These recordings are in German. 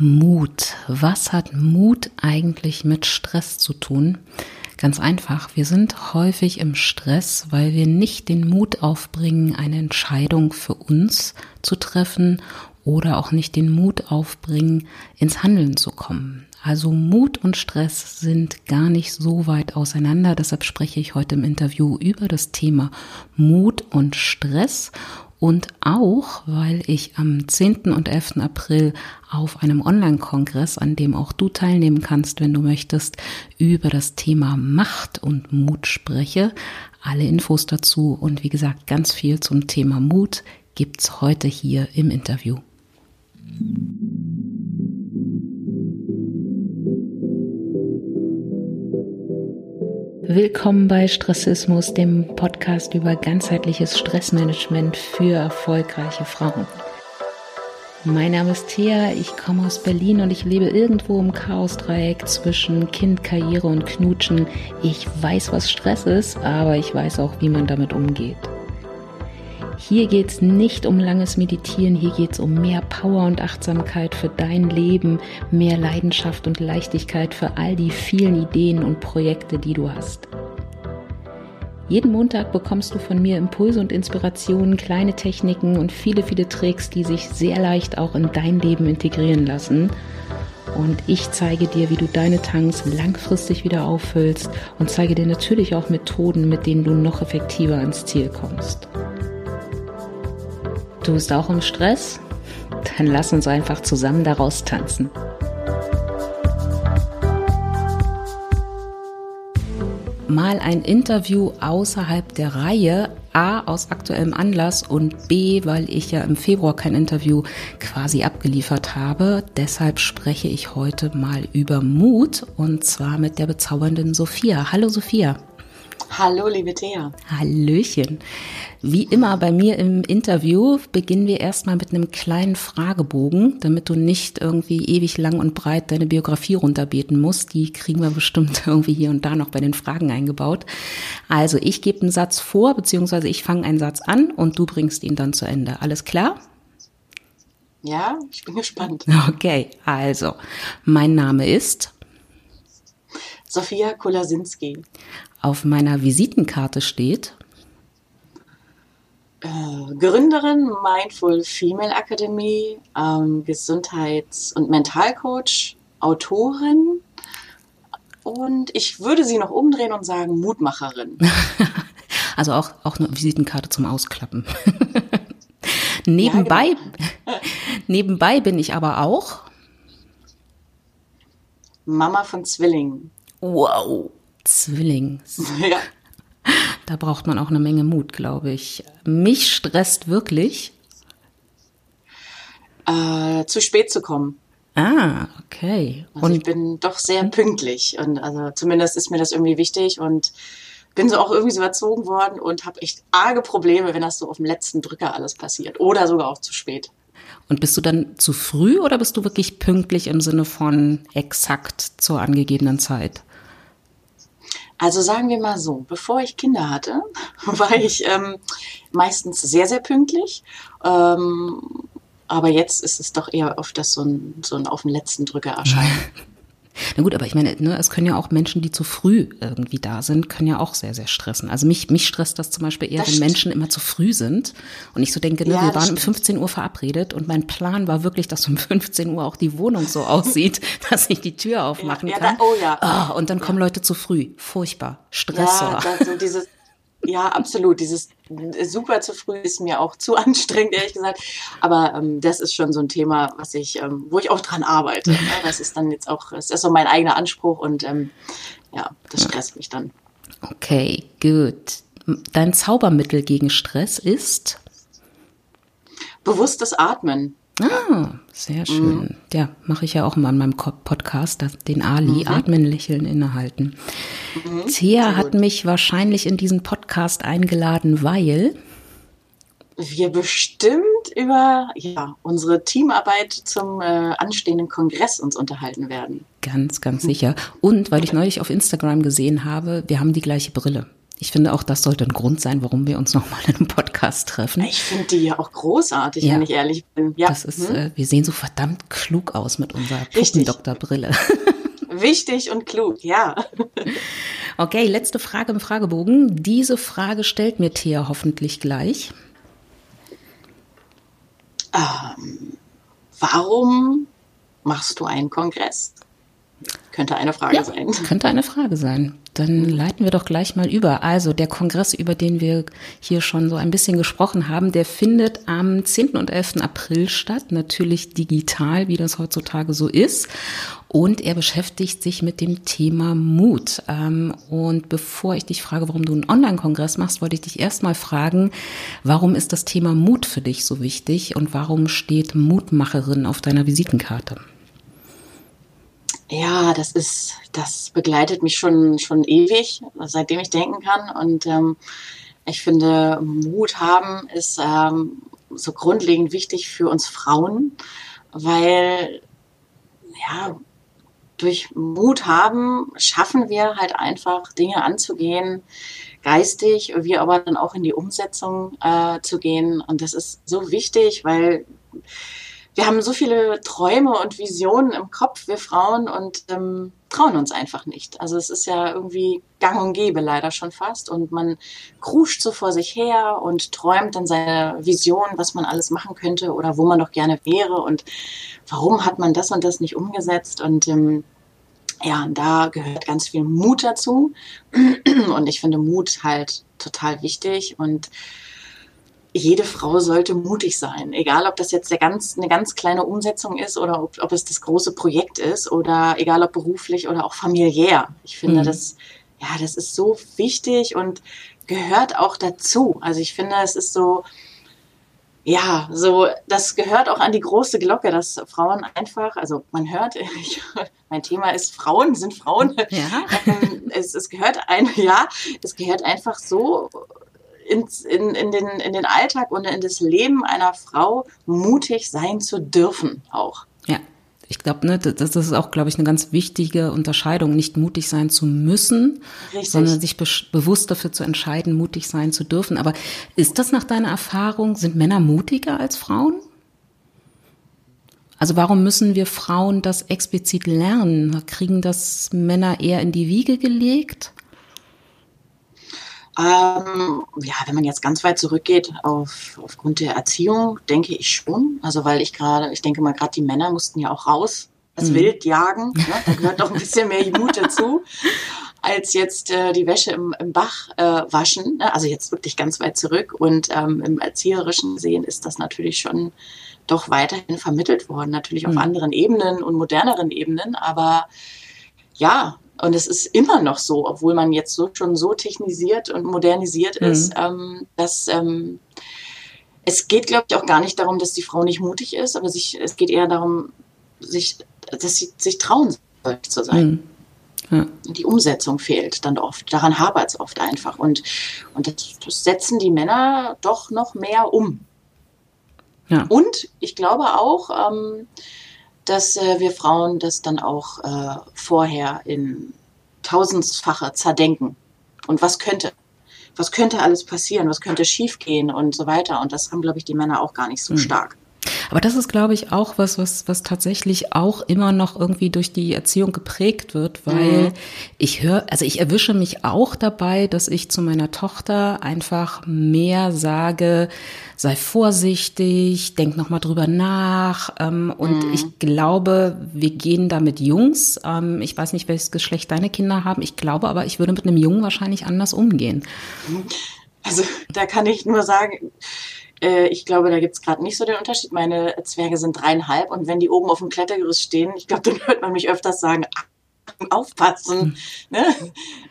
Mut. Was hat Mut eigentlich mit Stress zu tun? Ganz einfach, wir sind häufig im Stress, weil wir nicht den Mut aufbringen, eine Entscheidung für uns zu treffen oder auch nicht den Mut aufbringen, ins Handeln zu kommen. Also Mut und Stress sind gar nicht so weit auseinander. Deshalb spreche ich heute im Interview über das Thema Mut und Stress und auch, weil ich am 10. und 11. April auf einem Online-Kongress, an dem auch du teilnehmen kannst, wenn du möchtest, über das Thema Macht und Mut spreche. Alle Infos dazu und wie gesagt, ganz viel zum Thema Mut gibt's heute hier im Interview. Willkommen bei Stressismus, dem Podcast über ganzheitliches Stressmanagement für erfolgreiche Frauen. Mein Name ist Thea, ich komme aus Berlin und ich lebe irgendwo im Chaosdreieck zwischen Kind, Karriere und Knutschen. Ich weiß, was Stress ist, aber ich weiß auch, wie man damit umgeht. Hier geht es nicht um langes Meditieren, hier geht es um mehr Power und Achtsamkeit für dein Leben, mehr Leidenschaft und Leichtigkeit für all die vielen Ideen und Projekte, die du hast. Jeden Montag bekommst du von mir Impulse und Inspirationen, kleine Techniken und viele, viele Tricks, die sich sehr leicht auch in dein Leben integrieren lassen. Und ich zeige dir, wie du deine Tanks langfristig wieder auffüllst und zeige dir natürlich auch Methoden, mit denen du noch effektiver ans Ziel kommst. Du bist auch im Stress? Dann lass uns einfach zusammen daraus tanzen. Mal ein Interview außerhalb der Reihe, A aus aktuellem Anlass und B, weil ich ja im Februar kein Interview quasi abgeliefert habe. Deshalb spreche ich heute mal über Mut und zwar mit der bezaubernden Sophia. Hallo Sophia. Hallo, liebe Thea. Hallöchen. Wie immer bei mir im Interview beginnen wir erstmal mit einem kleinen Fragebogen, damit du nicht irgendwie ewig lang und breit deine Biografie runterbeten musst. Die kriegen wir bestimmt irgendwie hier und da noch bei den Fragen eingebaut. Also ich gebe einen Satz vor, beziehungsweise ich fange einen Satz an und du bringst ihn dann zu Ende. Alles klar? Ja, ich bin gespannt. Okay, also mein Name ist Sophia Kolasinski auf meiner Visitenkarte steht? Äh, Gründerin Mindful Female Academy, ähm, Gesundheits- und Mentalcoach, Autorin und ich würde sie noch umdrehen und sagen Mutmacherin. also auch, auch eine Visitenkarte zum Ausklappen. nebenbei, genau. nebenbei bin ich aber auch Mama von Zwillingen. Wow. Zwilling. Ja. Da braucht man auch eine Menge Mut, glaube ich. Mich stresst wirklich. Äh, zu spät zu kommen. Ah, okay. Also und ich bin doch sehr pünktlich und also zumindest ist mir das irgendwie wichtig und bin so auch irgendwie so erzogen worden und habe echt arge Probleme, wenn das so auf dem letzten Drücker alles passiert oder sogar auch zu spät. Und bist du dann zu früh oder bist du wirklich pünktlich im Sinne von exakt zur angegebenen Zeit? Also sagen wir mal so, bevor ich Kinder hatte, war ich ähm, meistens sehr, sehr pünktlich. Ähm, aber jetzt ist es doch eher oft das so ein, so ein auf den letzten Drücker erscheinen. Na gut, aber ich meine, ne, es können ja auch Menschen, die zu früh irgendwie da sind, können ja auch sehr, sehr stressen. Also mich, mich stresst das zum Beispiel eher, das wenn stimmt. Menschen immer zu früh sind. Und ich so denke, ne, ja, wir waren stimmt. um 15 Uhr verabredet und mein Plan war wirklich, dass um 15 Uhr auch die Wohnung so aussieht, dass ich die Tür aufmachen ja, kann. Ja, oh ja. Oh, und dann kommen Leute zu früh. Furchtbar. Stress. Ja, so dieses, ja, absolut. Dieses super zu früh ist mir auch zu anstrengend, ehrlich gesagt. Aber ähm, das ist schon so ein Thema, was ich, ähm, wo ich auch dran arbeite. Ne? Das ist dann jetzt auch, das ist so mein eigener Anspruch und ähm, ja, das stresst mich dann. Okay, gut. Dein Zaubermittel gegen Stress ist? Bewusstes Atmen. Ah, sehr schön. Mhm. Ja, mache ich ja auch mal in meinem Podcast, den Ali, mhm. Atmen, Lächeln, Innehalten. Mhm. Thea hat mich wahrscheinlich in diesen Podcast eingeladen, weil wir bestimmt über ja, unsere Teamarbeit zum äh, anstehenden Kongress uns unterhalten werden. Ganz, ganz sicher. Und weil ich neulich auf Instagram gesehen habe, wir haben die gleiche Brille. Ich finde auch, das sollte ein Grund sein, warum wir uns nochmal in einem Podcast treffen. Ich finde die ja auch großartig, ja. wenn ich ehrlich bin. Ja. Das ist, hm? äh, wir sehen so verdammt klug aus mit unserer Doktorbrille. Wichtig und klug, ja. Okay, letzte Frage im Fragebogen. Diese Frage stellt mir Thea hoffentlich gleich. Ähm, warum machst du einen Kongress? Könnte eine Frage ja, sein. Könnte eine Frage sein. Dann leiten wir doch gleich mal über. Also der Kongress, über den wir hier schon so ein bisschen gesprochen haben, der findet am 10. und 11. April statt, natürlich digital, wie das heutzutage so ist. Und er beschäftigt sich mit dem Thema Mut. Ähm, und bevor ich dich frage, warum du einen Online-Kongress machst, wollte ich dich erstmal fragen, warum ist das Thema Mut für dich so wichtig und warum steht Mutmacherin auf deiner Visitenkarte? Ja, das ist, das begleitet mich schon, schon ewig, seitdem ich denken kann. Und ähm, ich finde, Mut haben ist ähm, so grundlegend wichtig für uns Frauen, weil ja, durch Mut haben schaffen wir halt einfach Dinge anzugehen, geistig, wie aber dann auch in die Umsetzung äh, zu gehen. Und das ist so wichtig, weil wir haben so viele Träume und Visionen im Kopf, wir Frauen, und ähm, trauen uns einfach nicht. Also es ist ja irgendwie gang und gäbe leider schon fast. Und man kruscht so vor sich her und träumt dann seine Vision, was man alles machen könnte oder wo man doch gerne wäre und warum hat man das und das nicht umgesetzt. Und ähm, ja, da gehört ganz viel Mut dazu. Und ich finde Mut halt total wichtig. Und jede Frau sollte mutig sein, egal ob das jetzt ganz, eine ganz kleine Umsetzung ist oder ob, ob es das große Projekt ist oder egal ob beruflich oder auch familiär. Ich finde, mhm. das, ja, das ist so wichtig und gehört auch dazu. Also ich finde, es ist so, ja, so, das gehört auch an die große Glocke, dass Frauen einfach, also man hört, ich, mein Thema ist Frauen, sind Frauen. Ja. Ähm, es, es gehört ein, ja, es gehört einfach so ins, in, in, den, in den Alltag und in das Leben einer Frau mutig sein zu dürfen auch. Ja. Ich glaube, ne, das, ist auch, glaube ich, eine ganz wichtige Unterscheidung, nicht mutig sein zu müssen, Richtig. sondern sich be bewusst dafür zu entscheiden, mutig sein zu dürfen. Aber ist das nach deiner Erfahrung, sind Männer mutiger als Frauen? Also warum müssen wir Frauen das explizit lernen? Kriegen das Männer eher in die Wiege gelegt? Ähm, ja, wenn man jetzt ganz weit zurückgeht auf, aufgrund der Erziehung, denke ich schon. Also weil ich gerade, ich denke mal, gerade die Männer mussten ja auch raus, das mhm. Wild jagen. Ne? Da gehört doch ein bisschen mehr Mut dazu, als jetzt äh, die Wäsche im, im Bach äh, waschen. Ne? Also jetzt wirklich ganz weit zurück. Und ähm, im erzieherischen Sehen ist das natürlich schon doch weiterhin vermittelt worden. Natürlich auf mhm. anderen Ebenen und moderneren Ebenen. Aber ja, und es ist immer noch so, obwohl man jetzt so, schon so technisiert und modernisiert mhm. ist, ähm, dass ähm, es geht, glaube ich, auch gar nicht darum, dass die Frau nicht mutig ist, aber sich, es geht eher darum, sich, dass sie sich trauen soll zu sein. Mhm. Ja. Die Umsetzung fehlt dann oft. Daran hapert es oft einfach. Und, und das, das, setzen die Männer doch noch mehr um. Ja. Und ich glaube auch, ähm, dass äh, wir Frauen das dann auch äh, vorher in tausendfache zerdenken. Und was könnte? Was könnte alles passieren? Was könnte schiefgehen und so weiter? Und das haben, glaube ich, die Männer auch gar nicht so mhm. stark. Aber das ist, glaube ich, auch was, was, was tatsächlich auch immer noch irgendwie durch die Erziehung geprägt wird, weil mhm. ich höre, also ich erwische mich auch dabei, dass ich zu meiner Tochter einfach mehr sage, sei vorsichtig, denk nochmal drüber nach. Ähm, und mhm. ich glaube, wir gehen da mit Jungs. Ähm, ich weiß nicht, welches Geschlecht deine Kinder haben. Ich glaube aber, ich würde mit einem Jungen wahrscheinlich anders umgehen. Also da kann ich nur sagen, äh, ich glaube, da gibt es gerade nicht so den Unterschied. Meine Zwerge sind dreieinhalb und wenn die oben auf dem Klettergerüst stehen, ich glaube, dann hört man mich öfters sagen, aufpassen. Hm. Ne?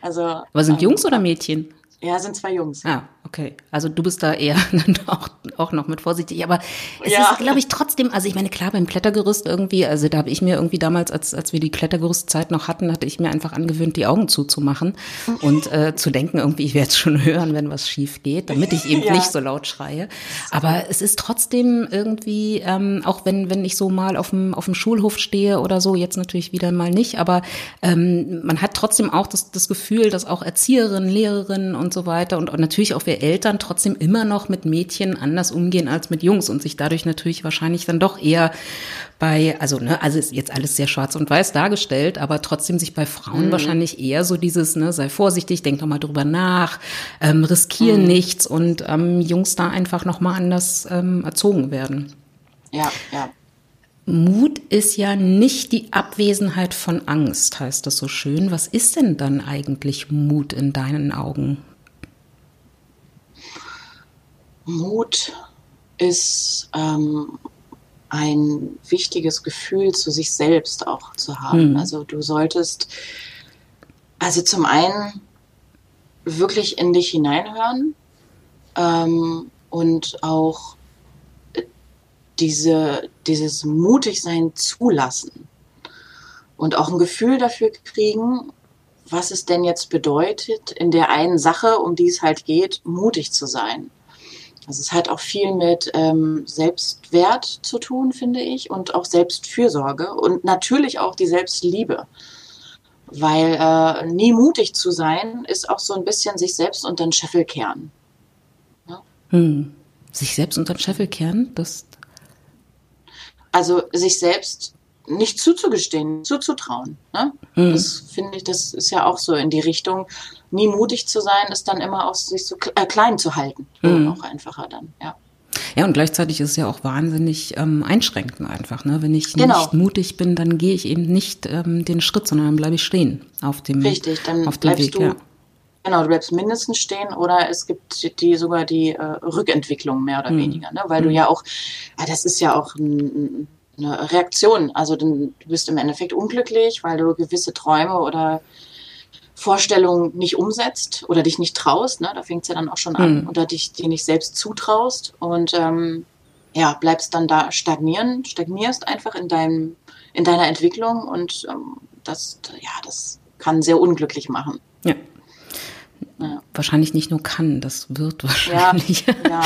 Also, Aber sind ähm, Jungs oder Mädchen? Ja, sind zwei Jungs. Ah, okay. Also du bist da eher auch, auch noch mit vorsichtig. Aber es ja. ist, glaube ich, trotzdem, also ich meine, klar, beim Klettergerüst irgendwie, also da habe ich mir irgendwie damals, als, als wir die Klettergerüstzeit noch hatten, hatte ich mir einfach angewöhnt, die Augen zuzumachen und äh, zu denken, irgendwie, ich werde es schon hören, wenn was schief geht, damit ich eben ja. nicht so laut schreie. Aber es ist trotzdem irgendwie, ähm, auch wenn, wenn ich so mal auf dem, auf dem Schulhof stehe oder so, jetzt natürlich wieder mal nicht, aber ähm, man hat trotzdem auch das, das Gefühl, dass auch Erzieherinnen, Lehrerinnen und und so weiter. Und natürlich auch wir Eltern trotzdem immer noch mit Mädchen anders umgehen als mit Jungs und sich dadurch natürlich wahrscheinlich dann doch eher bei, also, ne, also ist jetzt alles sehr schwarz und weiß dargestellt, aber trotzdem sich bei Frauen mhm. wahrscheinlich eher so dieses, ne, sei vorsichtig, denk doch mal drüber nach, ähm, riskieren mhm. nichts und ähm, Jungs da einfach nochmal anders ähm, erzogen werden. Ja, ja. Mut ist ja nicht die Abwesenheit von Angst, heißt das so schön. Was ist denn dann eigentlich Mut in deinen Augen? Mut ist ähm, ein wichtiges Gefühl zu sich selbst auch zu haben. Hm. Also du solltest, also zum einen wirklich in dich hineinhören ähm, und auch diese, dieses Mutigsein zulassen und auch ein Gefühl dafür kriegen, was es denn jetzt bedeutet, in der einen Sache, um die es halt geht, mutig zu sein. Also es hat auch viel mit ähm, Selbstwert zu tun, finde ich, und auch Selbstfürsorge und natürlich auch die Selbstliebe. Weil äh, nie mutig zu sein, ist auch so ein bisschen sich selbst unter den Scheffel kehren. Ja? Hm. Sich selbst unter den Scheffel kehren, das. Also sich selbst nicht zuzugestehen, zuzutrauen. Ne? Mhm. Das finde ich, das ist ja auch so in die Richtung, nie mutig zu sein, ist dann immer auch sich so äh, klein zu halten. Mhm. Auch einfacher dann, ja. Ja, und gleichzeitig ist es ja auch wahnsinnig ähm, einschränkend einfach. Ne? Wenn ich genau. nicht mutig bin, dann gehe ich eben nicht ähm, den Schritt, sondern dann bleibe ich stehen auf dem, Richtig, dann auf dem bleibst Weg. Du, ja. Genau, du bleibst mindestens stehen oder es gibt die sogar die äh, Rückentwicklung mehr oder mhm. weniger, ne? weil mhm. du ja auch, ah, das ist ja auch ein, eine Reaktion. Also du bist im Endeffekt unglücklich, weil du gewisse Träume oder Vorstellungen nicht umsetzt oder dich nicht traust. Ne? Da fängt es ja dann auch schon an. Mhm. Oder dich dir nicht selbst zutraust und ähm, ja, bleibst dann da stagnieren, stagnierst einfach in deinem, in deiner Entwicklung und ähm, das, ja, das kann sehr unglücklich machen. Ja ja. wahrscheinlich nicht nur kann, das wird wahrscheinlich. Ja, ja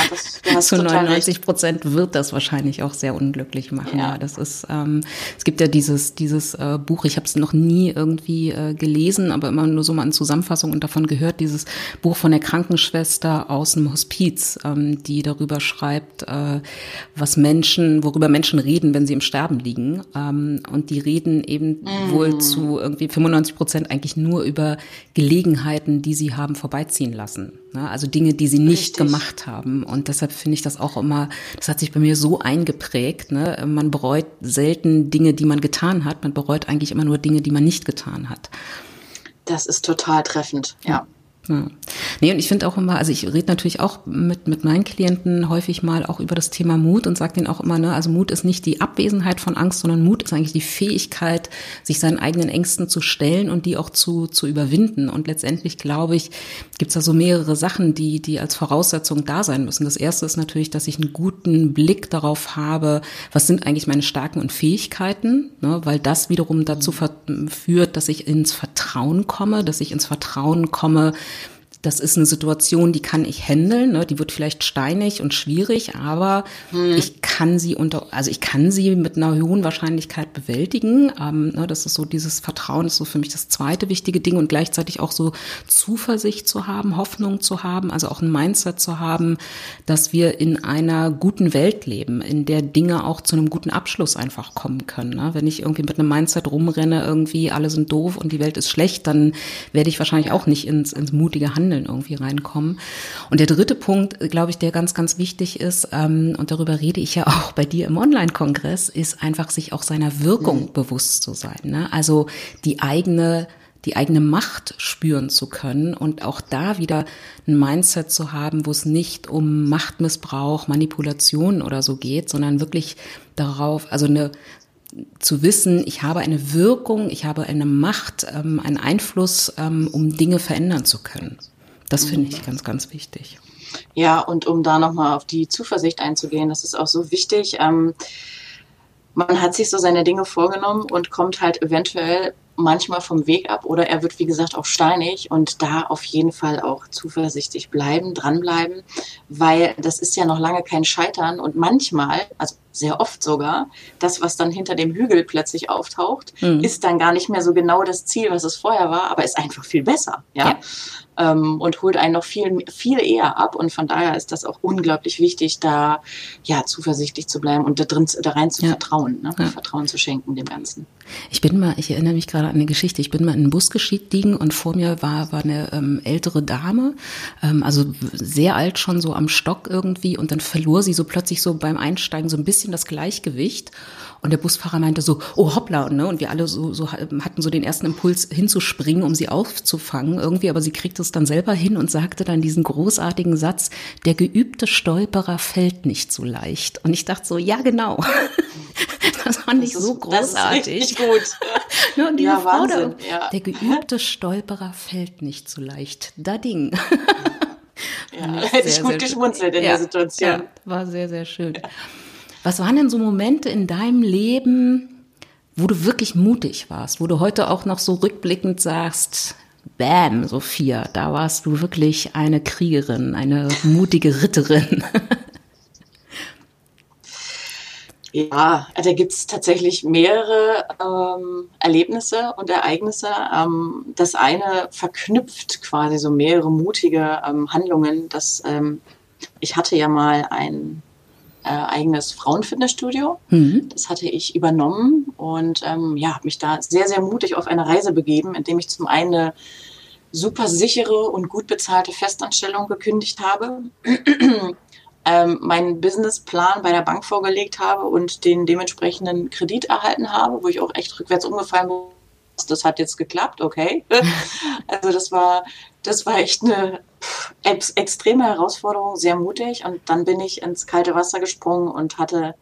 das, zu 99 Prozent wird das wahrscheinlich auch sehr unglücklich machen. Ja, ja das ist, ähm, es gibt ja dieses, dieses äh, Buch, ich habe es noch nie irgendwie äh, gelesen, aber immer nur so mal in Zusammenfassung und davon gehört, dieses Buch von der Krankenschwester aus dem Hospiz, ähm, die darüber schreibt, äh, was Menschen, worüber Menschen reden, wenn sie im Sterben liegen. Ähm, und die reden eben mm. wohl zu irgendwie 95 Prozent eigentlich nur über Gelegenheiten, die sie haben vorbeiziehen lassen. Ne? Also Dinge, die sie nicht Richtig. gemacht haben. Und deshalb finde ich das auch immer, das hat sich bei mir so eingeprägt. Ne? Man bereut selten Dinge, die man getan hat. Man bereut eigentlich immer nur Dinge, die man nicht getan hat. Das ist total treffend, ja. Ja. Nee, und ich finde auch immer, also ich rede natürlich auch mit, mit meinen Klienten häufig mal auch über das Thema Mut und sage denen auch immer, ne, also Mut ist nicht die Abwesenheit von Angst, sondern Mut ist eigentlich die Fähigkeit, sich seinen eigenen Ängsten zu stellen und die auch zu, zu überwinden. Und letztendlich, glaube ich, gibt es da so mehrere Sachen, die, die als Voraussetzung da sein müssen. Das erste ist natürlich, dass ich einen guten Blick darauf habe, was sind eigentlich meine Stärken und Fähigkeiten, ne, weil das wiederum dazu führt, dass ich ins Vertrauen komme, dass ich ins Vertrauen komme, das ist eine Situation, die kann ich handeln, ne? die wird vielleicht steinig und schwierig, aber hm. ich kann sie unter, also ich kann sie mit einer hohen Wahrscheinlichkeit bewältigen. Ähm, ne? Das ist so dieses Vertrauen, ist so für mich das zweite wichtige Ding und gleichzeitig auch so Zuversicht zu haben, Hoffnung zu haben, also auch ein Mindset zu haben, dass wir in einer guten Welt leben, in der Dinge auch zu einem guten Abschluss einfach kommen können. Ne? Wenn ich irgendwie mit einem Mindset rumrenne, irgendwie alle sind doof und die Welt ist schlecht, dann werde ich wahrscheinlich auch nicht ins, ins mutige Handeln Handeln irgendwie reinkommen. Und der dritte Punkt, glaube ich, der ganz, ganz wichtig ist, ähm, und darüber rede ich ja auch bei dir im Online-Kongress, ist einfach sich auch seiner Wirkung mhm. bewusst zu sein. Ne? Also die eigene die eigene Macht spüren zu können und auch da wieder ein Mindset zu haben, wo es nicht um Machtmissbrauch, Manipulation oder so geht, sondern wirklich darauf, also eine zu wissen, ich habe eine Wirkung, ich habe eine Macht, ähm, einen Einfluss, ähm, um Dinge verändern zu können. Das finde ich ganz, ganz wichtig. Ja, und um da nochmal auf die Zuversicht einzugehen, das ist auch so wichtig. Ähm, man hat sich so seine Dinge vorgenommen und kommt halt eventuell manchmal vom Weg ab oder er wird, wie gesagt, auch steinig und da auf jeden Fall auch zuversichtlich bleiben, dranbleiben, weil das ist ja noch lange kein Scheitern und manchmal, also sehr oft sogar, das, was dann hinter dem Hügel plötzlich auftaucht, mhm. ist dann gar nicht mehr so genau das Ziel, was es vorher war, aber ist einfach viel besser. Ja. Ähm, und holt einen noch viel, viel eher ab. Und von daher ist das auch unglaublich wichtig, da ja zuversichtlich zu bleiben und da drin da rein zu ja. vertrauen, ne? Ja. Vertrauen zu schenken dem Ganzen. Ich bin mal, ich erinnere mich gerade an eine Geschichte, ich bin mal in einen Bus gestiegen und vor mir war, war eine ähm, ältere Dame, ähm, also sehr alt schon so am Stock irgendwie und dann verlor sie so plötzlich so beim Einsteigen so ein bisschen das Gleichgewicht und der Busfahrer meinte so, oh hoppla, ne? Und wir alle so, so hatten so den ersten Impuls hinzuspringen, um sie aufzufangen irgendwie, aber sie kriegte es dann selber hin und sagte dann diesen großartigen Satz, der geübte Stolperer fällt nicht so leicht. Und ich dachte so, ja genau. Das fand ich so großartig. Gut. ne, und ja, Frau Wahnsinn, da, ja. Der geübte Stolperer fällt nicht so leicht. Da Ding. Ja, hätte ich gut geschmunzelt in ja, der Situation. Ja, war sehr, sehr schön. Was waren denn so Momente in deinem Leben, wo du wirklich mutig warst, wo du heute auch noch so rückblickend sagst, Bam, Sophia, da warst du wirklich eine Kriegerin, eine mutige Ritterin. Ja, da gibt es tatsächlich mehrere ähm, Erlebnisse und Ereignisse. Ähm, das eine verknüpft quasi so mehrere mutige ähm, Handlungen. Das, ähm, ich hatte ja mal ein äh, eigenes Frauenfitnessstudio. Mhm. Das hatte ich übernommen und ähm, ja, habe mich da sehr, sehr mutig auf eine Reise begeben, indem ich zum einen eine super sichere und gut bezahlte Festanstellung gekündigt habe. ähm, meinen Businessplan bei der Bank vorgelegt habe und den dementsprechenden Kredit erhalten habe, wo ich auch echt rückwärts umgefallen bin. Das hat jetzt geklappt, okay. also das war, das war echt eine ex extreme Herausforderung, sehr mutig. Und dann bin ich ins kalte Wasser gesprungen und hatte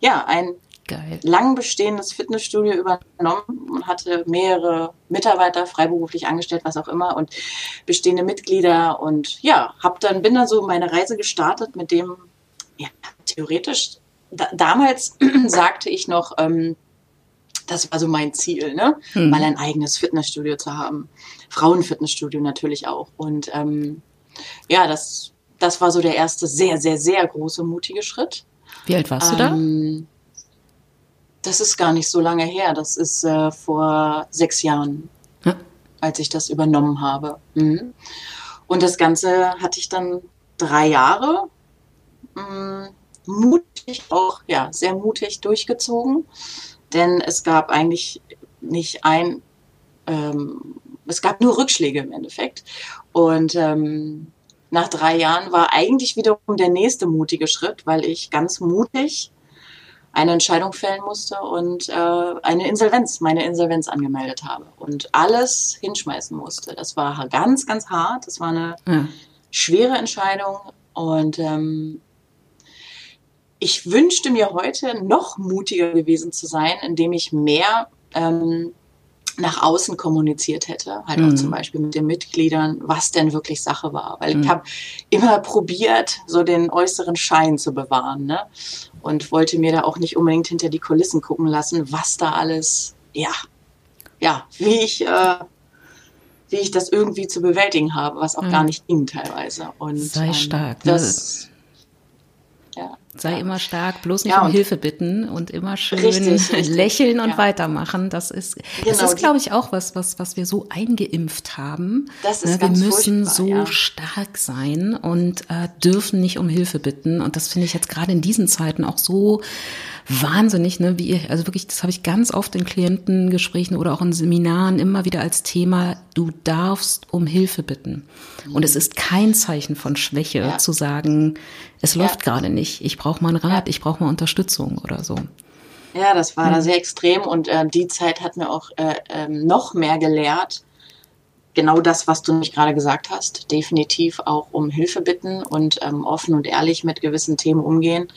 ja ein Geil. lang bestehendes Fitnessstudio übernommen und hatte mehrere Mitarbeiter freiberuflich angestellt, was auch immer und bestehende Mitglieder und ja, hab dann bin dann so meine Reise gestartet mit dem ja theoretisch da, damals sagte ich noch ähm, das war so mein Ziel, ne? Hm. mal ein eigenes Fitnessstudio zu haben. Frauenfitnessstudio natürlich auch. Und ähm, ja, das, das war so der erste sehr, sehr, sehr große, mutige Schritt. Wie alt warst ähm, du da? Ähm, das ist gar nicht so lange her. Das ist äh, vor sechs Jahren, ja. als ich das übernommen habe. Mhm. Und das Ganze hatte ich dann drei Jahre mh, mutig auch, ja, sehr mutig durchgezogen. Denn es gab eigentlich nicht ein, ähm, es gab nur Rückschläge im Endeffekt. Und ähm, nach drei Jahren war eigentlich wiederum der nächste mutige Schritt, weil ich ganz mutig eine Entscheidung fällen musste und äh, eine Insolvenz, meine Insolvenz angemeldet habe und alles hinschmeißen musste. Das war ganz, ganz hart. Das war eine ja. schwere Entscheidung und ähm, ich wünschte mir heute noch mutiger gewesen zu sein, indem ich mehr ähm, nach außen kommuniziert hätte, halt mhm. auch zum Beispiel mit den Mitgliedern, was denn wirklich Sache war. Weil mhm. ich habe immer probiert, so den äußeren Schein zu bewahren. Ne? und wollte mir da auch nicht unbedingt hinter die Kulissen gucken lassen, was da alles, ja, ja, wie ich, äh, wie ich das irgendwie zu bewältigen habe, was auch mhm. gar nicht ging teilweise. Und, Sei ähm, stark. Ne? Das, Sei ja. immer stark, bloß nicht ja, um Hilfe bitten und immer schön richtig, richtig. lächeln und ja. weitermachen. Das ist, genau, das ist, glaube ich, auch was, was, was wir so eingeimpft haben. Das ist ne, wir müssen so stark sein und äh, dürfen nicht um Hilfe bitten. Und das finde ich jetzt gerade in diesen Zeiten auch so wahnsinnig, ne, wie ihr, also wirklich, das habe ich ganz oft in Klientengesprächen oder auch in Seminaren immer wieder als Thema, du darfst um Hilfe bitten. Und es ist kein Zeichen von Schwäche ja. zu sagen, es ja. läuft gerade nicht, ich brauche mal einen Rat, ja. ich brauche mal Unterstützung oder so. Ja, das war mhm. da sehr extrem und äh, die Zeit hat mir auch äh, äh, noch mehr gelehrt, genau das, was du nicht gerade gesagt hast, definitiv auch um Hilfe bitten und ähm, offen und ehrlich mit gewissen Themen umgehen.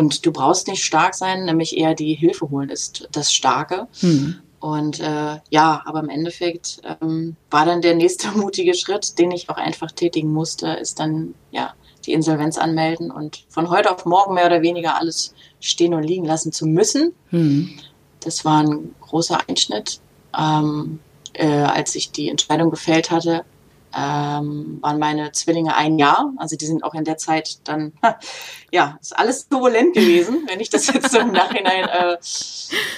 Und du brauchst nicht stark sein, nämlich eher die Hilfe holen ist das Starke. Mhm. Und äh, ja, aber im Endeffekt ähm, war dann der nächste mutige Schritt, den ich auch einfach tätigen musste, ist dann ja die Insolvenz anmelden und von heute auf morgen mehr oder weniger alles stehen und liegen lassen zu müssen. Mhm. Das war ein großer Einschnitt. Ähm, äh, als ich die Entscheidung gefällt hatte, ähm, waren meine Zwillinge ein Jahr. Also die sind auch in der Zeit dann, ja, ist alles turbulent gewesen, wenn ich das jetzt so im Nachhinein äh,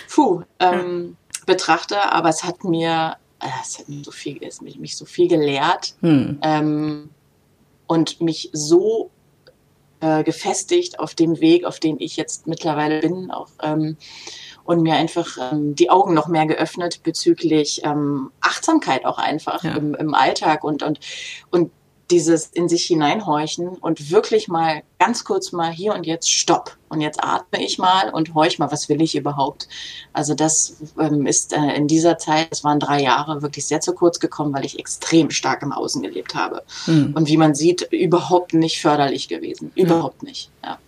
puh, ähm, betrachte. Aber es hat mir es hat mich so viel, es mich, mich so viel gelehrt hm. ähm, und mich so äh, gefestigt auf dem Weg, auf dem ich jetzt mittlerweile bin, auch ähm, und mir einfach ähm, die Augen noch mehr geöffnet bezüglich ähm, Achtsamkeit auch einfach ja. im, im Alltag und und und dieses in sich hineinhorchen und wirklich mal ganz kurz mal hier und jetzt stopp. Und jetzt atme ich mal und horch mal, was will ich überhaupt? Also das ähm, ist äh, in dieser Zeit, das waren drei Jahre, wirklich sehr zu kurz gekommen, weil ich extrem stark im Außen gelebt habe. Mhm. Und wie man sieht, überhaupt nicht förderlich gewesen. Überhaupt mhm. nicht. Ja.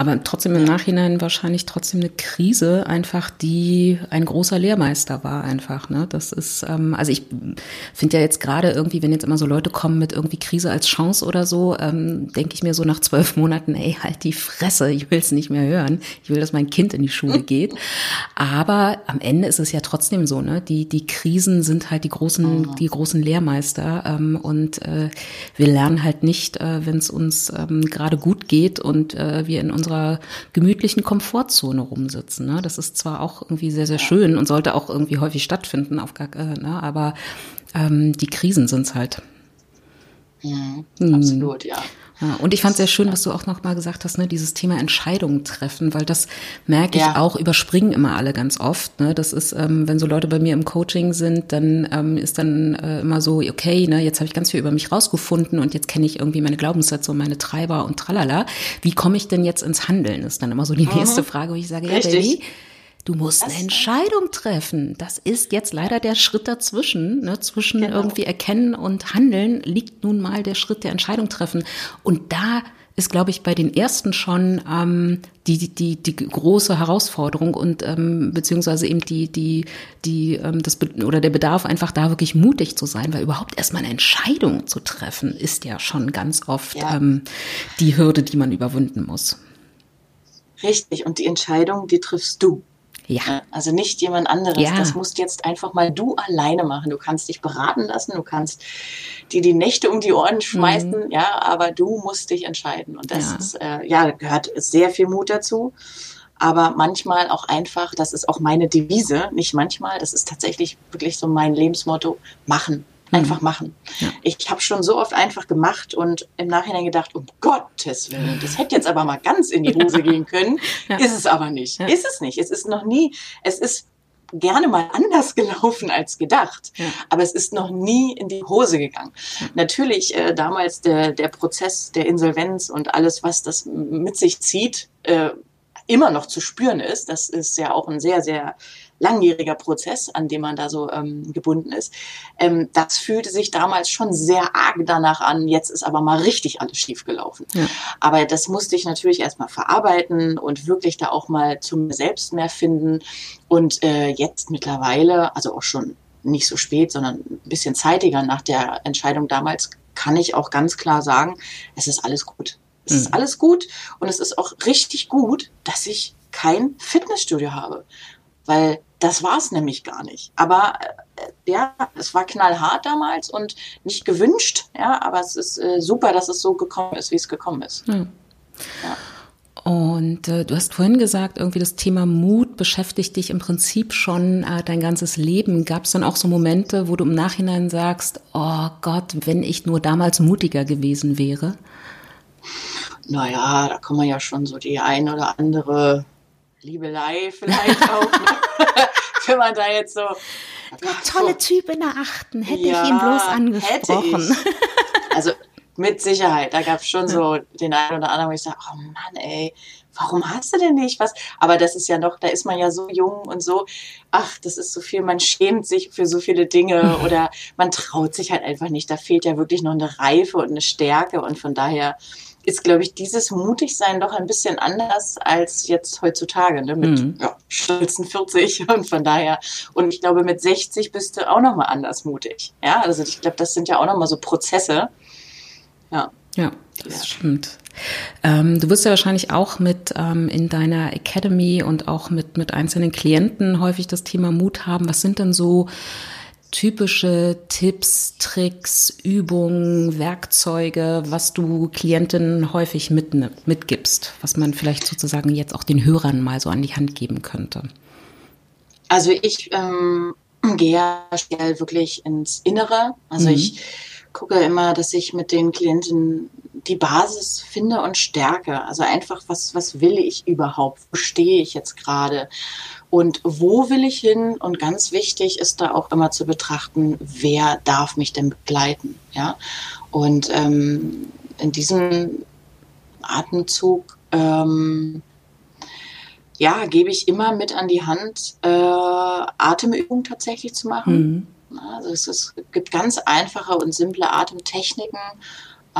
Aber trotzdem im Nachhinein wahrscheinlich trotzdem eine Krise, einfach die ein großer Lehrmeister war einfach. Ne? Das ist, ähm, also ich finde ja jetzt gerade irgendwie, wenn jetzt immer so Leute kommen mit irgendwie Krise als Chance oder so, ähm, denke ich mir so nach zwölf Monaten, ey, halt die Fresse, ich will es nicht mehr hören. Ich will, dass mein Kind in die Schule geht. Aber am Ende ist es ja trotzdem so, ne? Die, die Krisen sind halt die großen, oh. die großen Lehrmeister. Ähm, und äh, wir lernen halt nicht, äh, wenn es uns ähm, gerade gut geht und äh, wir in unserer unserer gemütlichen Komfortzone rumsitzen. Ne? Das ist zwar auch irgendwie sehr, sehr schön und sollte auch irgendwie häufig stattfinden, auf äh, ne? aber ähm, die Krisen sind es halt. Mhm, mhm. Absolut, ja. Ja, und ich fand sehr schön, was du auch noch mal gesagt hast, ne, dieses Thema Entscheidungen treffen, weil das merke ich ja. auch, überspringen immer alle ganz oft. Ne? Das ist, ähm, wenn so Leute bei mir im Coaching sind, dann ähm, ist dann äh, immer so, okay, ne, jetzt habe ich ganz viel über mich rausgefunden und jetzt kenne ich irgendwie meine Glaubenssätze und meine Treiber und tralala. Wie komme ich denn jetzt ins Handeln? Ist dann immer so die mhm. nächste Frage, wo ich sage, Richtig. ja, Baby, Du musst eine Entscheidung treffen. Das ist jetzt leider der Schritt dazwischen. Ne? Zwischen genau. irgendwie erkennen und handeln liegt nun mal der Schritt der Entscheidung treffen. Und da ist, glaube ich, bei den ersten schon ähm, die, die, die große Herausforderung und ähm, beziehungsweise eben die, die, die, ähm, das oder der Bedarf, einfach da wirklich mutig zu sein, weil überhaupt erstmal eine Entscheidung zu treffen, ist ja schon ganz oft ja. ähm, die Hürde, die man überwinden muss. Richtig, und die Entscheidung, die triffst du. Ja. Also nicht jemand anderes. Ja. Das musst jetzt einfach mal du alleine machen. Du kannst dich beraten lassen, du kannst dir die Nächte um die Ohren schmeißen, mhm. ja, aber du musst dich entscheiden. Und das ja. ist, äh, ja, gehört sehr viel Mut dazu. Aber manchmal auch einfach, das ist auch meine Devise, nicht manchmal, das ist tatsächlich wirklich so mein Lebensmotto, machen. Einfach mhm. machen. Ja. Ich habe schon so oft einfach gemacht und im Nachhinein gedacht, um Gottes Willen, das hätte jetzt aber mal ganz in die Hose gehen können. Ja. Ist es aber nicht. Ja. Ist es nicht. Es ist noch nie, es ist gerne mal anders gelaufen als gedacht. Aber es ist noch nie in die Hose gegangen. Natürlich äh, damals der, der Prozess der Insolvenz und alles, was das mit sich zieht, äh, immer noch zu spüren ist. Das ist ja auch ein sehr, sehr langjähriger Prozess, an dem man da so ähm, gebunden ist. Ähm, das fühlte sich damals schon sehr arg danach an. Jetzt ist aber mal richtig alles schiefgelaufen. Ja. Aber das musste ich natürlich erstmal verarbeiten und wirklich da auch mal zum Selbst mehr finden. Und äh, jetzt mittlerweile, also auch schon nicht so spät, sondern ein bisschen zeitiger nach der Entscheidung damals, kann ich auch ganz klar sagen, es ist alles gut. Es ist mhm. alles gut und es ist auch richtig gut, dass ich kein Fitnessstudio habe. Weil das war es nämlich gar nicht. Aber äh, ja, es war knallhart damals und nicht gewünscht, ja, aber es ist äh, super, dass es so gekommen ist, wie es gekommen ist. Hm. Ja. Und äh, du hast vorhin gesagt, irgendwie das Thema Mut beschäftigt dich im Prinzip schon äh, dein ganzes Leben. Gab es dann auch so Momente, wo du im Nachhinein sagst, oh Gott, wenn ich nur damals mutiger gewesen wäre? Naja, da kann man ja schon so die ein oder andere Liebelei vielleicht auch. Ne? Wenn man da jetzt so. Der tolle Typ in der Achten, hätte ja, ich ihn bloß angesprochen. Also mit Sicherheit. Da gab es schon so den einen oder anderen, wo ich sage, oh Mann, ey, warum hast du denn nicht was? Aber das ist ja noch, da ist man ja so jung und so, ach, das ist so viel, man schämt sich für so viele Dinge oder man traut sich halt einfach nicht. Da fehlt ja wirklich noch eine Reife und eine Stärke und von daher ist, glaube ich, dieses Mutigsein doch ein bisschen anders als jetzt heutzutage, ne? mit mhm. ja, stolzen 40 und von daher. Und ich glaube, mit 60 bist du auch nochmal anders mutig. Ja, also ich glaube, das sind ja auch nochmal so Prozesse. Ja. Ja, das ja. stimmt. Ähm, du wirst ja wahrscheinlich auch mit ähm, in deiner Academy und auch mit, mit einzelnen Klienten häufig das Thema Mut haben. Was sind denn so typische Tipps, Tricks, Übungen, Werkzeuge, was du Klientinnen häufig mit, mitgibst, was man vielleicht sozusagen jetzt auch den Hörern mal so an die Hand geben könnte? Also ich ähm, gehe speziell wirklich ins Innere. Also mhm. ich gucke immer, dass ich mit den Klienten die Basis finde und stärke. Also einfach, was, was will ich überhaupt? Wo stehe ich jetzt gerade? Und wo will ich hin? Und ganz wichtig ist da auch immer zu betrachten, wer darf mich denn begleiten? Ja. Und ähm, in diesem Atemzug ähm, ja, gebe ich immer mit an die Hand, äh, Atemübungen tatsächlich zu machen. Mhm. Also es, ist, es gibt ganz einfache und simple Atemtechniken,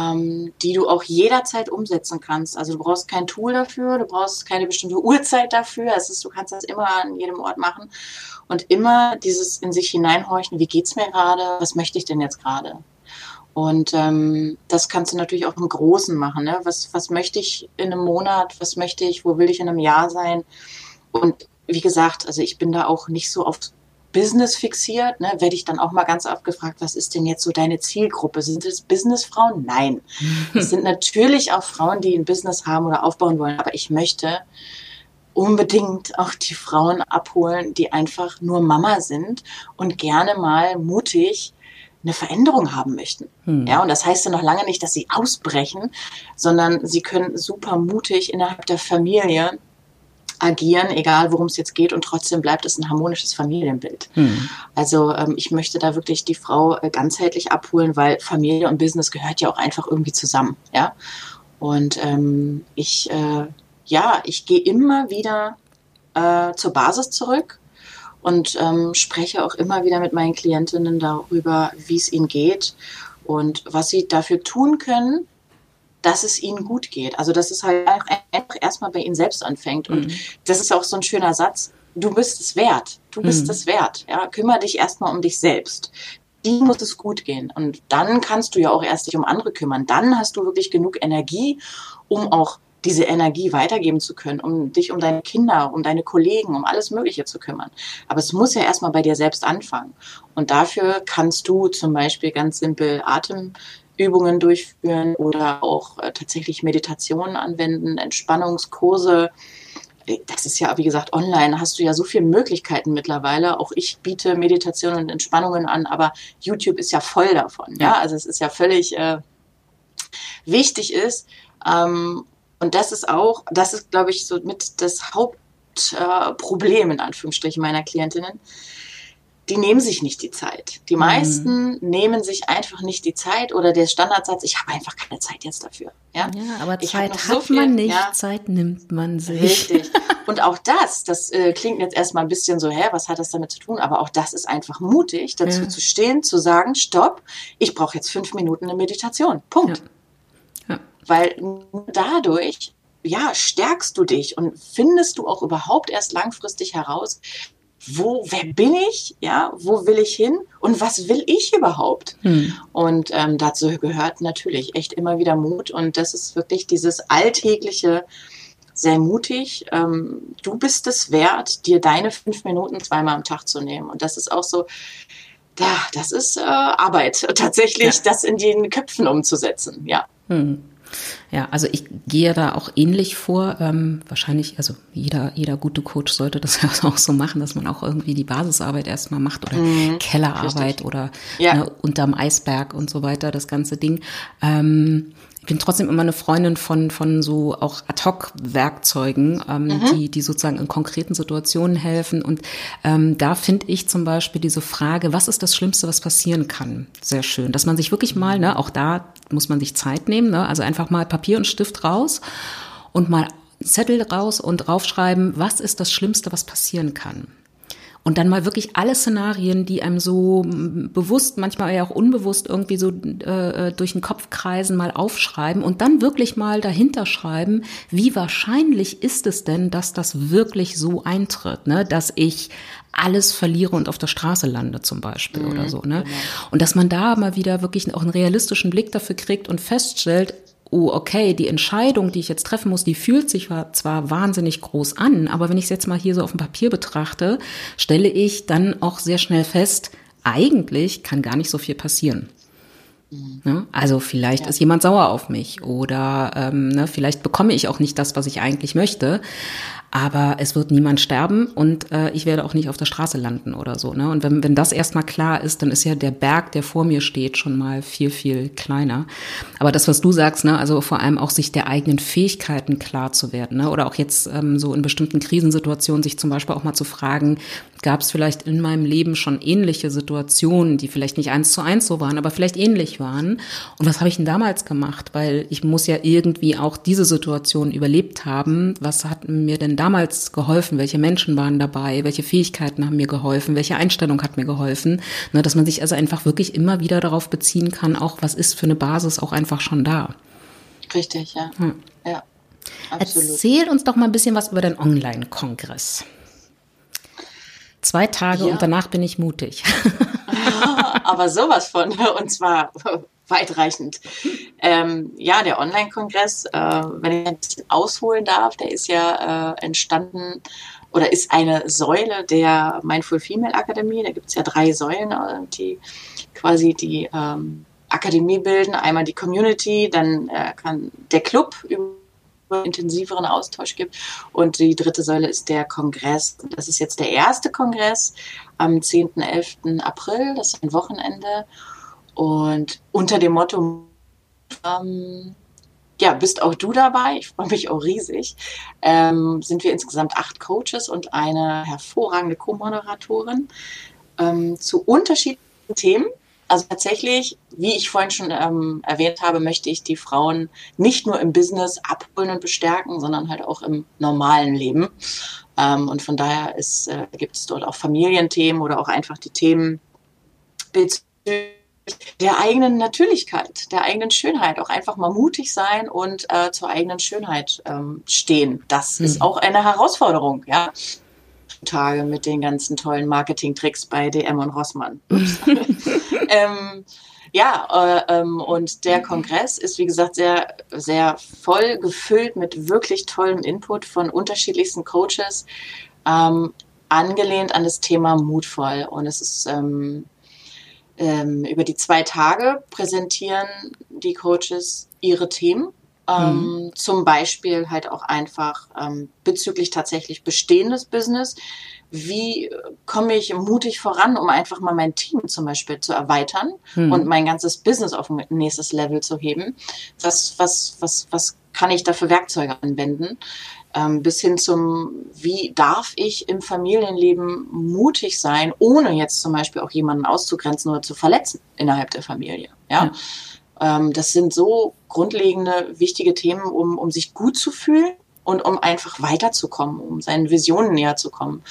ähm, die du auch jederzeit umsetzen kannst. Also du brauchst kein Tool dafür, du brauchst keine bestimmte Uhrzeit dafür. Es ist, du kannst das immer an jedem Ort machen und immer dieses in sich hineinhorchen, wie geht's mir gerade, was möchte ich denn jetzt gerade? Und ähm, das kannst du natürlich auch im Großen machen. Ne? Was, was möchte ich in einem Monat? Was möchte ich? Wo will ich in einem Jahr sein? Und wie gesagt, also ich bin da auch nicht so auf Business fixiert, ne, werde ich dann auch mal ganz oft gefragt, was ist denn jetzt so deine Zielgruppe? Sind es Businessfrauen? Nein. Es sind natürlich auch Frauen, die ein Business haben oder aufbauen wollen, aber ich möchte unbedingt auch die Frauen abholen, die einfach nur Mama sind und gerne mal mutig eine Veränderung haben möchten. Hm. Ja, und das heißt ja noch lange nicht, dass sie ausbrechen, sondern sie können super mutig innerhalb der Familie agieren, egal worum es jetzt geht, und trotzdem bleibt es ein harmonisches Familienbild. Hm. Also ähm, ich möchte da wirklich die Frau äh, ganzheitlich abholen, weil Familie und Business gehört ja auch einfach irgendwie zusammen. Ja, und ähm, ich äh, ja, ich gehe immer wieder äh, zur Basis zurück und ähm, spreche auch immer wieder mit meinen Klientinnen darüber, wie es ihnen geht und was sie dafür tun können, dass es ihnen gut geht. Also dass es halt einfach erstmal bei ihnen selbst anfängt. Und mhm. das ist auch so ein schöner Satz. Du bist es wert. Du bist mhm. es wert. Ja, kümmere dich erstmal um dich selbst. Die muss es gut gehen. Und dann kannst du ja auch erst dich um andere kümmern. Dann hast du wirklich genug Energie, um auch diese Energie weitergeben zu können, um dich um deine Kinder, um deine Kollegen, um alles Mögliche zu kümmern. Aber es muss ja erstmal bei dir selbst anfangen. Und dafür kannst du zum Beispiel ganz simpel Atemübungen durchführen oder auch äh, tatsächlich Meditationen anwenden, Entspannungskurse. Das ist ja, wie gesagt, online hast du ja so viele Möglichkeiten mittlerweile. Auch ich biete Meditationen und Entspannungen an, aber YouTube ist ja voll davon. Ja, ja? also es ist ja völlig äh, wichtig ist, ähm, und das ist auch, das ist, glaube ich, so mit das Hauptproblem äh, in Anführungsstrichen meiner Klientinnen. Die nehmen sich nicht die Zeit. Die mhm. meisten mhm. nehmen sich einfach nicht die Zeit oder der Standardsatz, ich habe einfach keine Zeit jetzt dafür. Ja, ja aber ich Zeit hat viel, man nicht, ja. Zeit nimmt man sich. Richtig. Und auch das, das äh, klingt jetzt erstmal ein bisschen so, hä, was hat das damit zu tun? Aber auch das ist einfach mutig, dazu ja. zu stehen, zu sagen, stopp, ich brauche jetzt fünf Minuten eine Meditation. Punkt. Weil dadurch ja, stärkst du dich und findest du auch überhaupt erst langfristig heraus, wo, wer bin ich, ja, wo will ich hin und was will ich überhaupt? Hm. Und ähm, dazu gehört natürlich echt immer wieder Mut und das ist wirklich dieses alltägliche, sehr mutig. Ähm, du bist es wert, dir deine fünf Minuten zweimal am Tag zu nehmen und das ist auch so, ja, das ist äh, Arbeit, tatsächlich ja. das in den Köpfen umzusetzen, ja. Hm. Ja, also ich gehe da auch ähnlich vor. Ähm, wahrscheinlich, also jeder, jeder gute Coach sollte das ja auch so machen, dass man auch irgendwie die Basisarbeit erstmal macht oder mhm, Kellerarbeit richtig. oder ja. ne, unterm Eisberg und so weiter, das ganze Ding. Ähm, ich bin trotzdem immer eine Freundin von, von so auch Ad-Hoc-Werkzeugen, ähm, mhm. die, die sozusagen in konkreten Situationen helfen. Und ähm, da finde ich zum Beispiel diese Frage, was ist das Schlimmste, was passieren kann? Sehr schön. Dass man sich wirklich mal, ne, auch da muss man sich Zeit nehmen, ne, also einfach mal Papier und Stift raus und mal Zettel raus und draufschreiben, was ist das Schlimmste, was passieren kann und dann mal wirklich alle Szenarien, die einem so bewusst, manchmal ja auch unbewusst irgendwie so äh, äh, durch den Kopf kreisen, mal aufschreiben und dann wirklich mal dahinter schreiben, wie wahrscheinlich ist es denn, dass das wirklich so eintritt, ne? dass ich alles verliere und auf der Straße lande zum Beispiel mhm, oder so. Ne? Genau. Und dass man da mal wieder wirklich auch einen realistischen Blick dafür kriegt und feststellt, oh, okay, die Entscheidung, die ich jetzt treffen muss, die fühlt sich zwar wahnsinnig groß an, aber wenn ich es jetzt mal hier so auf dem Papier betrachte, stelle ich dann auch sehr schnell fest, eigentlich kann gar nicht so viel passieren. Mhm. Ne? Also vielleicht ja. ist jemand sauer auf mich oder ähm, ne, vielleicht bekomme ich auch nicht das, was ich eigentlich möchte. Aber es wird niemand sterben und äh, ich werde auch nicht auf der Straße landen oder so. Ne? Und wenn, wenn das erstmal klar ist, dann ist ja der Berg, der vor mir steht, schon mal viel, viel kleiner. Aber das, was du sagst, ne, also vor allem auch sich der eigenen Fähigkeiten klar zu werden, ne? oder auch jetzt ähm, so in bestimmten Krisensituationen sich zum Beispiel auch mal zu fragen, gab es vielleicht in meinem Leben schon ähnliche Situationen, die vielleicht nicht eins zu eins so waren, aber vielleicht ähnlich waren. Und was habe ich denn damals gemacht? Weil ich muss ja irgendwie auch diese Situation überlebt haben. Was hat mir denn damals geholfen? Welche Menschen waren dabei? Welche Fähigkeiten haben mir geholfen? Welche Einstellung hat mir geholfen? Ne, dass man sich also einfach wirklich immer wieder darauf beziehen kann, auch was ist für eine Basis auch einfach schon da. Richtig, ja. Hm. ja absolut. Erzähl uns doch mal ein bisschen was über den Online-Kongress. Zwei Tage ja. und danach bin ich mutig. aber sowas von, und zwar weitreichend. Ähm, ja, der Online-Kongress, äh, wenn ich ein bisschen ausholen darf, der ist ja äh, entstanden oder ist eine Säule der Mindful Female Akademie. Da gibt es ja drei Säulen, äh, die quasi die ähm, Akademie bilden. Einmal die Community, dann äh, kann der Club über intensiveren Austausch gibt. Und die dritte Säule ist der Kongress. Das ist jetzt der erste Kongress am 10. 11. April, das ist ein Wochenende. Und unter dem Motto, ähm, ja, bist auch du dabei, ich freue mich auch riesig, ähm, sind wir insgesamt acht Coaches und eine hervorragende Co-Moderatorin ähm, zu unterschiedlichen Themen. Also tatsächlich, wie ich vorhin schon ähm, erwähnt habe, möchte ich die Frauen nicht nur im Business abholen und bestärken, sondern halt auch im normalen Leben. Ähm, und von daher äh, gibt es dort auch Familienthemen oder auch einfach die Themen bezüglich der eigenen Natürlichkeit, der eigenen Schönheit, auch einfach mal mutig sein und äh, zur eigenen Schönheit ähm, stehen. Das mhm. ist auch eine Herausforderung, ja. Tage mit den ganzen tollen Marketing-Tricks bei DM und Rossmann. ähm, ja, äh, ähm, und der Kongress ist, wie gesagt, sehr, sehr voll gefüllt mit wirklich tollem Input von unterschiedlichsten Coaches, ähm, angelehnt an das Thema mutvoll. Und es ist ähm, ähm, über die zwei Tage präsentieren die Coaches ihre Themen ähm, mhm. Zum Beispiel halt auch einfach ähm, bezüglich tatsächlich bestehendes Business. Wie komme ich mutig voran, um einfach mal mein Team zum Beispiel zu erweitern mhm. und mein ganzes Business auf ein nächstes Level zu heben? Was, was, was, was kann ich da für Werkzeuge anwenden? Ähm, bis hin zum, wie darf ich im Familienleben mutig sein, ohne jetzt zum Beispiel auch jemanden auszugrenzen oder zu verletzen innerhalb der Familie. ja. ja. Ähm, das sind so grundlegende, wichtige Themen, um, um sich gut zu fühlen und um einfach weiterzukommen, um seinen Visionen näher zu kommen.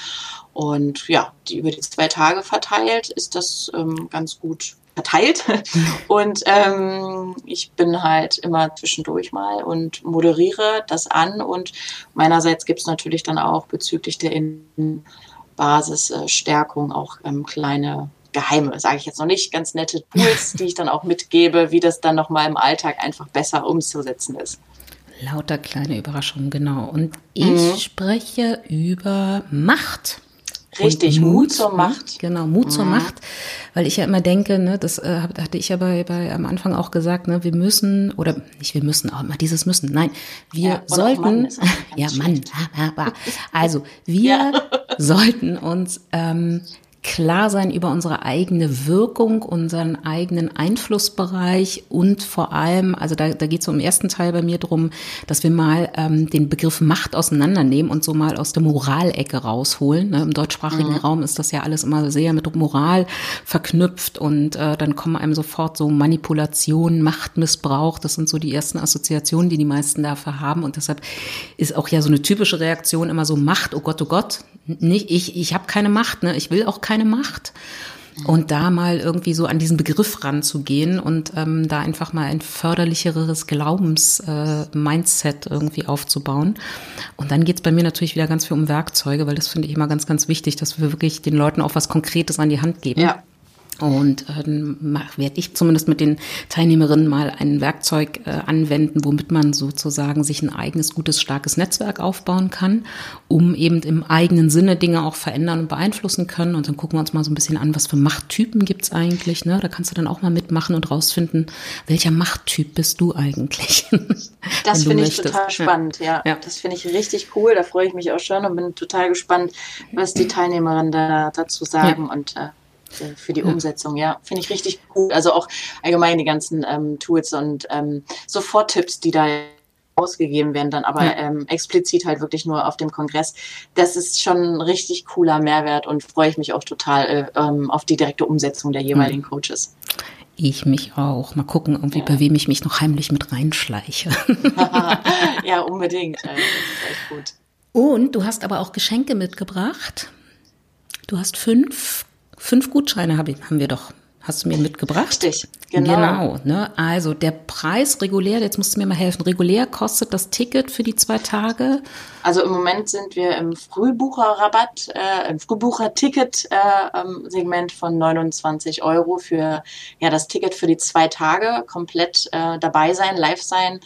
Und ja, die über die zwei Tage verteilt ist das ähm, ganz gut verteilt. Und ähm, ich bin halt immer zwischendurch mal und moderiere das an. Und meinerseits gibt es natürlich dann auch bezüglich der Basisstärkung auch ähm, kleine geheime, sage ich jetzt noch nicht, ganz nette Tools, die ich dann auch mitgebe, wie das dann nochmal im Alltag einfach besser umzusetzen ist. Lauter kleine Überraschungen, genau. Und ich mhm. spreche über Macht. Richtig, Mut, Mut, zur Macht. Genau, Mut mhm. zur Macht, weil ich ja immer denke, ne, das äh, hatte ich ja bei, bei am Anfang auch gesagt, ne, wir müssen oder nicht wir müssen, auch immer dieses müssen. Nein, wir ja, sollten Mann ja Mann, also wir ja. sollten uns ähm, klar sein über unsere eigene Wirkung, unseren eigenen Einflussbereich und vor allem, also da, da geht es im ersten Teil bei mir drum, dass wir mal ähm, den Begriff Macht auseinandernehmen und so mal aus der Moralecke rausholen. Ne? Im deutschsprachigen mhm. Raum ist das ja alles immer sehr mit Moral verknüpft und äh, dann kommen einem sofort so Manipulation, Machtmissbrauch, das sind so die ersten Assoziationen, die die meisten dafür haben und deshalb ist auch ja so eine typische Reaktion immer so Macht, oh Gott, oh Gott, nicht ich, ich habe keine Macht, ne? ich will auch keine Macht. Und da mal irgendwie so an diesen Begriff ranzugehen und ähm, da einfach mal ein förderlicheres Glaubens-Mindset äh, irgendwie aufzubauen. Und dann geht's bei mir natürlich wieder ganz viel um Werkzeuge, weil das finde ich immer ganz, ganz wichtig, dass wir wirklich den Leuten auch was Konkretes an die Hand geben. Ja. Und äh, werde ich zumindest mit den Teilnehmerinnen mal ein Werkzeug äh, anwenden, womit man sozusagen sich ein eigenes, gutes, starkes Netzwerk aufbauen kann, um eben im eigenen Sinne Dinge auch verändern und beeinflussen können. Und dann gucken wir uns mal so ein bisschen an, was für Machttypen gibt's eigentlich. Ne? Da kannst du dann auch mal mitmachen und rausfinden, welcher Machttyp bist du eigentlich. das finde ich total spannend, ja. ja. Das finde ich richtig cool. Da freue ich mich auch schon und bin total gespannt, was die Teilnehmerinnen da dazu sagen. Ja. Und äh, für die Umsetzung, ja. Finde ich richtig gut. Also auch allgemein die ganzen ähm, Tools und ähm, Soforttipps, die da ausgegeben werden, dann aber ja. ähm, explizit halt wirklich nur auf dem Kongress. Das ist schon ein richtig cooler Mehrwert und freue ich mich auch total äh, ähm, auf die direkte Umsetzung der jeweiligen mhm. Coaches. Ich mich auch. Mal gucken, irgendwie ja. bei wem ich mich noch heimlich mit reinschleiche. ja, unbedingt. Das ist echt gut. Und du hast aber auch Geschenke mitgebracht. Du hast fünf Fünf Gutscheine hab ich, haben wir doch. Hast du mir mitgebracht? Richtig, genau. Genau, ne? Also der Preis regulär, jetzt musst du mir mal helfen. Regulär kostet das Ticket für die zwei Tage? Also im Moment sind wir im Frühbucherrabatt, äh, im Frühbucher-Ticket-Segment äh, von 29 Euro für ja das Ticket für die zwei Tage komplett äh, dabei sein, live sein,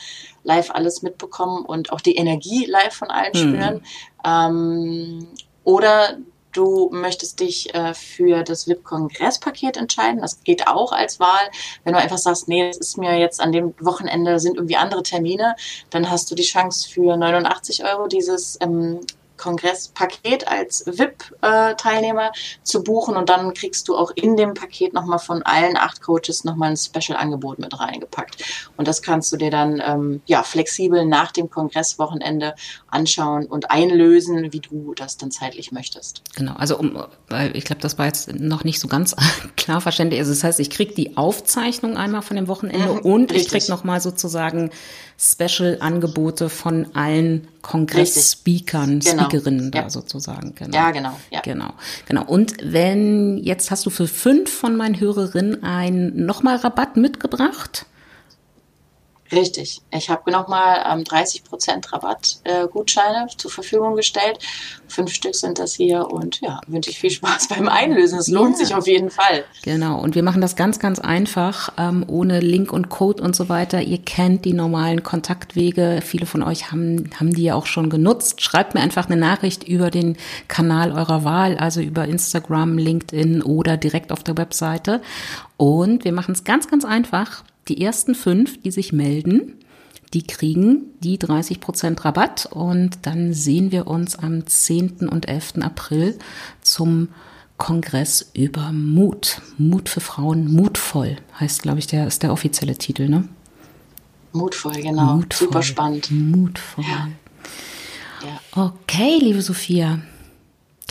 live alles mitbekommen und auch die Energie live von allen hm. spüren. Ähm, oder du möchtest dich äh, für das VIP-Kongresspaket entscheiden. Das geht auch als Wahl. Wenn du einfach sagst, nee, das ist mir jetzt an dem Wochenende sind irgendwie andere Termine, dann hast du die Chance für 89 Euro dieses ähm, Kongresspaket als VIP-Teilnehmer zu buchen und dann kriegst du auch in dem Paket nochmal von allen acht Coaches nochmal ein Special-Angebot mit reingepackt. Und das kannst du dir dann ähm, ja flexibel nach dem Kongresswochenende anschauen und einlösen, wie du das dann zeitlich möchtest. Genau, also um, weil ich glaube, das war jetzt noch nicht so ganz klar verständlich. Also das heißt, ich krieg die Aufzeichnung einmal von dem Wochenende mhm, und richtig. ich krieg nochmal sozusagen Special-Angebote von allen Kongress-Speakern, genau. Speakerinnen ja. da sozusagen. Genau. Ja, genau. Ja. Genau, genau. Und wenn, jetzt hast du für fünf von meinen Hörerinnen einen nochmal Rabatt mitgebracht. Richtig. Ich habe nochmal ähm, 30% Rabattgutscheine äh, zur Verfügung gestellt. Fünf Stück sind das hier und ja, wünsche ich viel Spaß beim Einlösen. Es lohnt ja. sich auf jeden Fall. Genau. Und wir machen das ganz, ganz einfach, ähm, ohne Link und Code und so weiter. Ihr kennt die normalen Kontaktwege. Viele von euch haben, haben die ja auch schon genutzt. Schreibt mir einfach eine Nachricht über den Kanal eurer Wahl, also über Instagram, LinkedIn oder direkt auf der Webseite. Und wir machen es ganz, ganz einfach. Die ersten fünf, die sich melden, die kriegen die 30 Prozent Rabatt und dann sehen wir uns am 10. und 11. April zum Kongress über Mut. Mut für Frauen, mutvoll heißt, glaube ich, der ist der offizielle Titel, ne? Mutvoll, genau. Mutvoll. Super spannend. Mutvoll. Ja. Okay, liebe Sophia.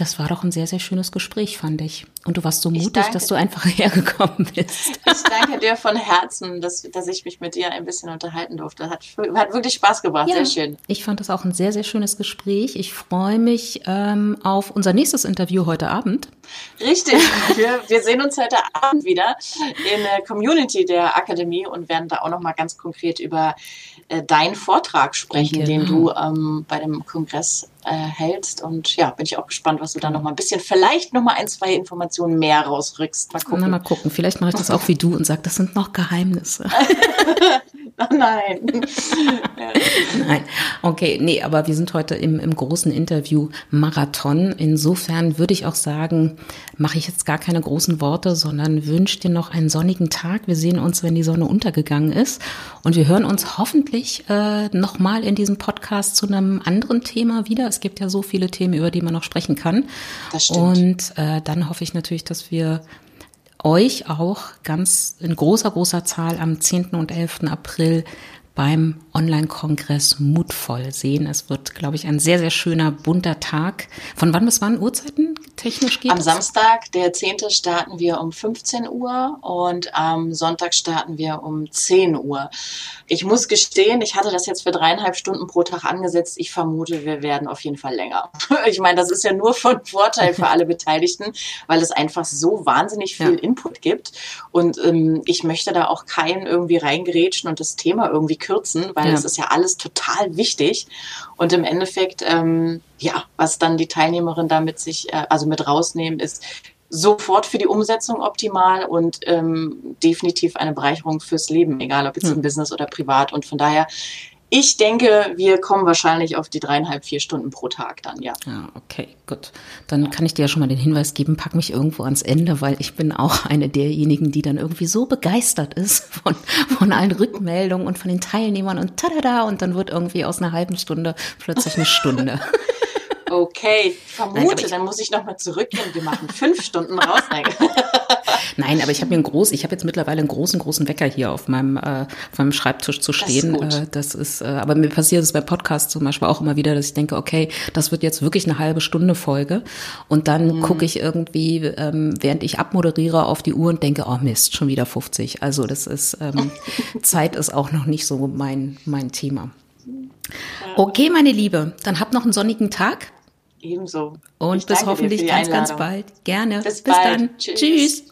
Das war doch ein sehr, sehr schönes Gespräch, fand ich. Und du warst so mutig, dass du einfach hergekommen bist. Ich danke dir von Herzen, dass, dass ich mich mit dir ein bisschen unterhalten durfte. Hat, hat wirklich Spaß gemacht, ja, sehr schön. Ich fand das auch ein sehr, sehr schönes Gespräch. Ich freue mich ähm, auf unser nächstes Interview heute Abend. Richtig, wir, wir sehen uns heute Abend wieder in der Community der Akademie und werden da auch nochmal ganz konkret über äh, deinen Vortrag sprechen, genau. den du ähm, bei dem Kongress äh, hältst. Und ja, bin ich auch gespannt, was du da nochmal ein bisschen, vielleicht nochmal ein, zwei Informationen mehr rausrückst. Mal gucken. Na, mal gucken. Vielleicht mache ich das auch wie du und sage, das sind noch Geheimnisse. nein. nein. Okay, nee, aber wir sind heute im, im großen Interview Marathon. Insofern würde ich auch sagen, mache ich jetzt gar keine großen Worte, sondern wünsche dir noch einen sonnigen Tag. Wir sehen uns, wenn die Sonne untergegangen ist. Und wir hören uns hoffentlich äh, nochmal in diesem Podcast zu einem anderen Thema wieder. Es gibt ja so viele Themen, über die man noch sprechen kann. Das stimmt. Und äh, dann hoffe ich natürlich, dass wir euch auch ganz in großer, großer Zahl am 10. und 11. April beim Online-Kongress Mutvoll sehen. Es wird, glaube ich, ein sehr, sehr schöner, bunter Tag. Von wann bis wann Uhrzeiten technisch geht Am es? Samstag, der 10. starten wir um 15 Uhr und am Sonntag starten wir um 10 Uhr. Ich muss gestehen, ich hatte das jetzt für dreieinhalb Stunden pro Tag angesetzt. Ich vermute, wir werden auf jeden Fall länger. Ich meine, das ist ja nur von Vorteil für alle Beteiligten, weil es einfach so wahnsinnig viel ja. Input gibt. Und ähm, ich möchte da auch keinen irgendwie reingerätschen und das Thema irgendwie kürzen, weil ja. das ist ja alles total wichtig. Und im Endeffekt, ähm, ja, was dann die Teilnehmerin damit sich, äh, also mit rausnehmen, ist, sofort für die Umsetzung optimal und ähm, definitiv eine Bereicherung fürs Leben, egal ob jetzt im Business oder privat. Und von daher ich denke, wir kommen wahrscheinlich auf die dreieinhalb, vier Stunden pro Tag dann, ja. Ja, okay, gut. Dann kann ich dir ja schon mal den Hinweis geben, pack mich irgendwo ans Ende, weil ich bin auch eine derjenigen, die dann irgendwie so begeistert ist von, von allen Rückmeldungen und von den Teilnehmern und tada und dann wird irgendwie aus einer halben Stunde plötzlich eine Stunde. Okay, vermute, Nein, dann muss ich nochmal zurückgehen. Wir machen fünf Stunden raus. Nein, aber ich habe mir einen groß, ich habe jetzt mittlerweile einen großen, großen Wecker hier auf meinem, äh, auf meinem Schreibtisch zu stehen. Das ist, äh, das ist äh, aber mir passiert es bei Podcasts zum Beispiel auch immer wieder, dass ich denke, okay, das wird jetzt wirklich eine halbe Stunde Folge. Und dann mhm. gucke ich irgendwie, ähm, während ich abmoderiere, auf die Uhr und denke, oh Mist, schon wieder 50. Also das ist, ähm, Zeit ist auch noch nicht so mein, mein Thema. Okay, meine Liebe, dann habt noch einen sonnigen Tag. Ebenso. Und bis hoffentlich ganz, ganz bald. Gerne. Bis, bis dann. Tschüss. Tschüss.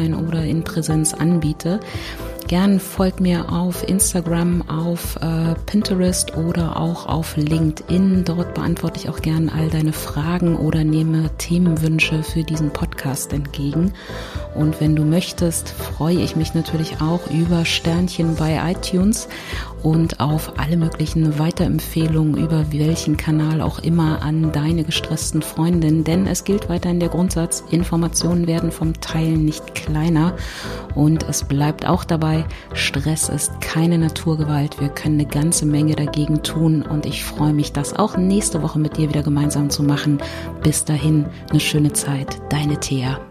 online oder in Präsenz anbiete. Gern folgt mir auf Instagram, auf äh, Pinterest oder auch auf LinkedIn. Dort beantworte ich auch gern all deine Fragen oder nehme Themenwünsche für diesen Podcast entgegen. Und wenn du möchtest, freue ich mich natürlich auch über Sternchen bei iTunes und auf alle möglichen Weiterempfehlungen über welchen Kanal auch immer an deine gestressten Freundinnen. Denn es gilt weiterhin der Grundsatz, Informationen werden vom Teilen nicht kleiner. Und es bleibt auch dabei, Stress ist keine Naturgewalt. Wir können eine ganze Menge dagegen tun. Und ich freue mich, das auch nächste Woche mit dir wieder gemeinsam zu machen. Bis dahin, eine schöne Zeit. Deine Thea.